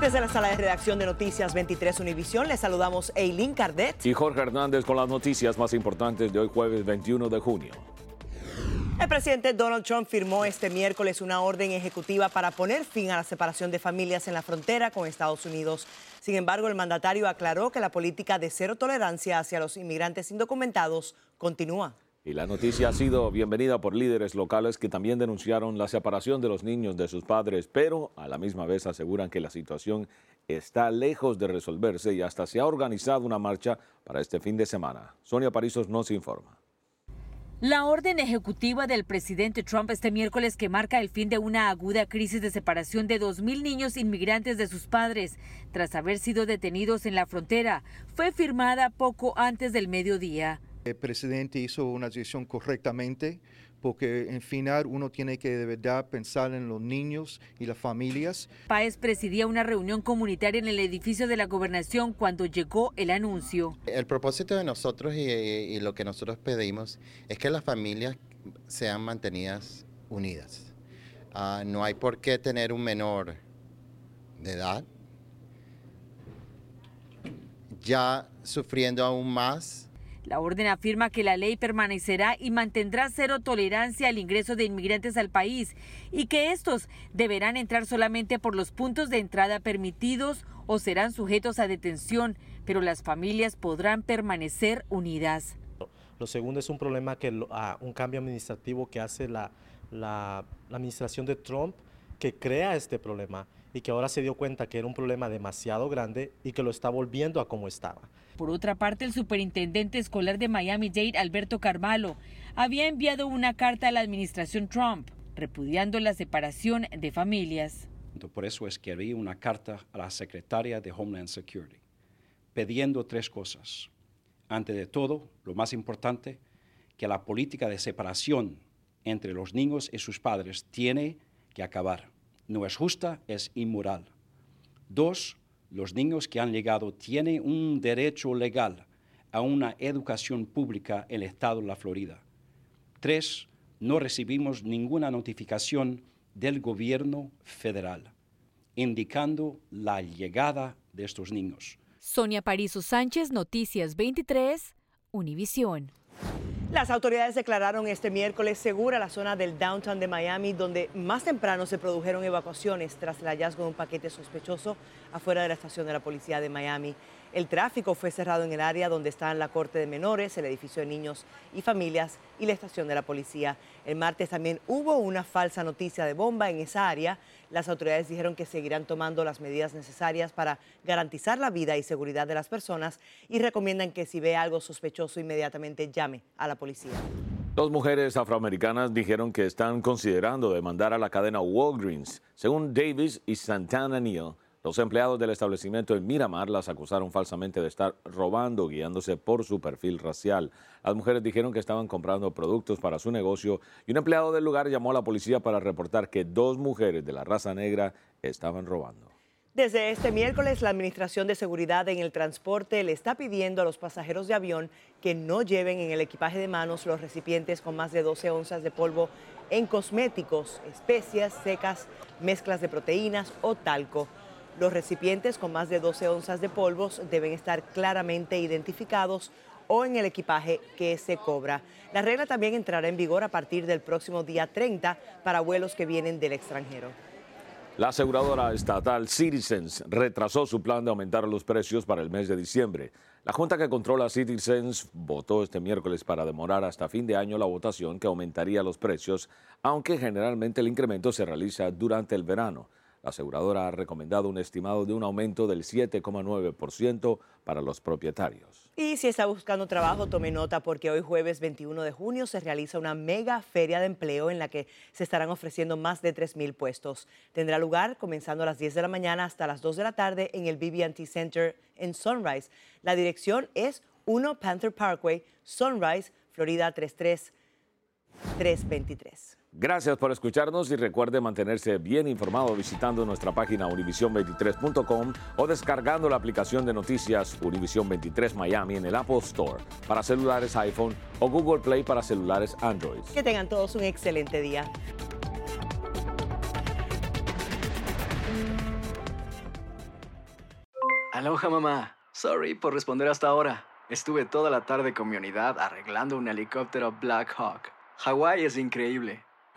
Desde la sala de redacción de Noticias 23 Univisión, les saludamos Eileen Cardet. Y Jorge Hernández con las noticias más importantes de hoy jueves 21 de junio. El presidente Donald Trump firmó este miércoles una orden ejecutiva para poner fin a la separación de familias en la frontera con Estados Unidos. Sin embargo, el mandatario aclaró que la política de cero tolerancia hacia los inmigrantes indocumentados continúa. Y la noticia ha sido bienvenida por líderes locales que también denunciaron la separación de los niños de sus padres, pero a la misma vez aseguran que la situación está lejos de resolverse y hasta se ha organizado una marcha para este fin de semana. Sonia Parizos nos informa. La orden ejecutiva del presidente Trump este miércoles que marca el fin de una aguda crisis de separación de 2.000 niños inmigrantes de sus padres tras haber sido detenidos en la frontera fue firmada poco antes del mediodía. El presidente hizo una decisión correctamente porque en final uno tiene que de verdad pensar en los niños y las familias. Páez presidía una reunión comunitaria en el edificio de la gobernación cuando llegó el anuncio. El propósito de nosotros y, y lo que nosotros pedimos es que las familias sean mantenidas unidas. Ah, no hay por qué tener un menor de edad ya sufriendo aún más la orden afirma que la ley permanecerá y mantendrá cero tolerancia al ingreso de inmigrantes al país y que estos deberán entrar solamente por los puntos de entrada permitidos o serán sujetos a detención, pero las familias podrán permanecer unidas. Lo segundo es un problema que uh, un cambio administrativo que hace la administración de Trump que crea este problema y que ahora se dio cuenta que era un problema demasiado grande y que lo está volviendo a como estaba. Por otra parte, el superintendente escolar de Miami-Dade, Alberto Carvalho, había enviado una carta a la administración Trump repudiando la separación de familias. Por eso escribí una carta a la secretaria de Homeland Security pidiendo tres cosas. Ante de todo, lo más importante, que la política de separación entre los niños y sus padres tiene que acabar. No es justa, es inmoral. Dos, los niños que han llegado tienen un derecho legal a una educación pública en el estado de la Florida. Tres, no recibimos ninguna notificación del gobierno federal indicando la llegada de estos niños. Sonia Parizo Sánchez, Noticias 23, Univisión. Las autoridades declararon este miércoles segura la zona del downtown de Miami, donde más temprano se produjeron evacuaciones tras el hallazgo de un paquete sospechoso afuera de la estación de la policía de Miami. El tráfico fue cerrado en el área donde están la Corte de Menores, el edificio de niños y familias y la estación de la policía. El martes también hubo una falsa noticia de bomba en esa área. Las autoridades dijeron que seguirán tomando las medidas necesarias para garantizar la vida y seguridad de las personas y recomiendan que si ve algo sospechoso inmediatamente llame a la policía. Dos mujeres afroamericanas dijeron que están considerando demandar a la cadena Walgreens. Según Davis y Santana Neal, los empleados del establecimiento en Miramar las acusaron falsamente de estar robando, guiándose por su perfil racial. Las mujeres dijeron que estaban comprando productos para su negocio y un empleado del lugar llamó a la policía para reportar que dos mujeres de la raza negra estaban robando. Desde este miércoles, la Administración de Seguridad en el Transporte le está pidiendo a los pasajeros de avión que no lleven en el equipaje de manos los recipientes con más de 12 onzas de polvo en cosméticos, especias secas, mezclas de proteínas o talco. Los recipientes con más de 12 onzas de polvos deben estar claramente identificados o en el equipaje que se cobra. La regla también entrará en vigor a partir del próximo día 30 para vuelos que vienen del extranjero. La aseguradora estatal Citizens retrasó su plan de aumentar los precios para el mes de diciembre. La junta que controla Citizens votó este miércoles para demorar hasta fin de año la votación que aumentaría los precios, aunque generalmente el incremento se realiza durante el verano. La aseguradora ha recomendado un estimado de un aumento del 7,9% para los propietarios. Y si está buscando trabajo, tome nota porque hoy jueves 21 de junio se realiza una mega feria de empleo en la que se estarán ofreciendo más de 3.000 puestos. Tendrá lugar comenzando a las 10 de la mañana hasta las 2 de la tarde en el BB&T Center en Sunrise. La dirección es 1 Panther Parkway, Sunrise, Florida 33323. Gracias por escucharnos y recuerde mantenerse bien informado visitando nuestra página univision23.com o descargando la aplicación de noticias Univision 23 Miami en el Apple Store para celulares iPhone o Google Play para celulares Android. Que tengan todos un excelente día. Aloha mamá. Sorry por responder hasta ahora. Estuve toda la tarde con mi unidad arreglando un helicóptero Black Hawk. Hawái es increíble.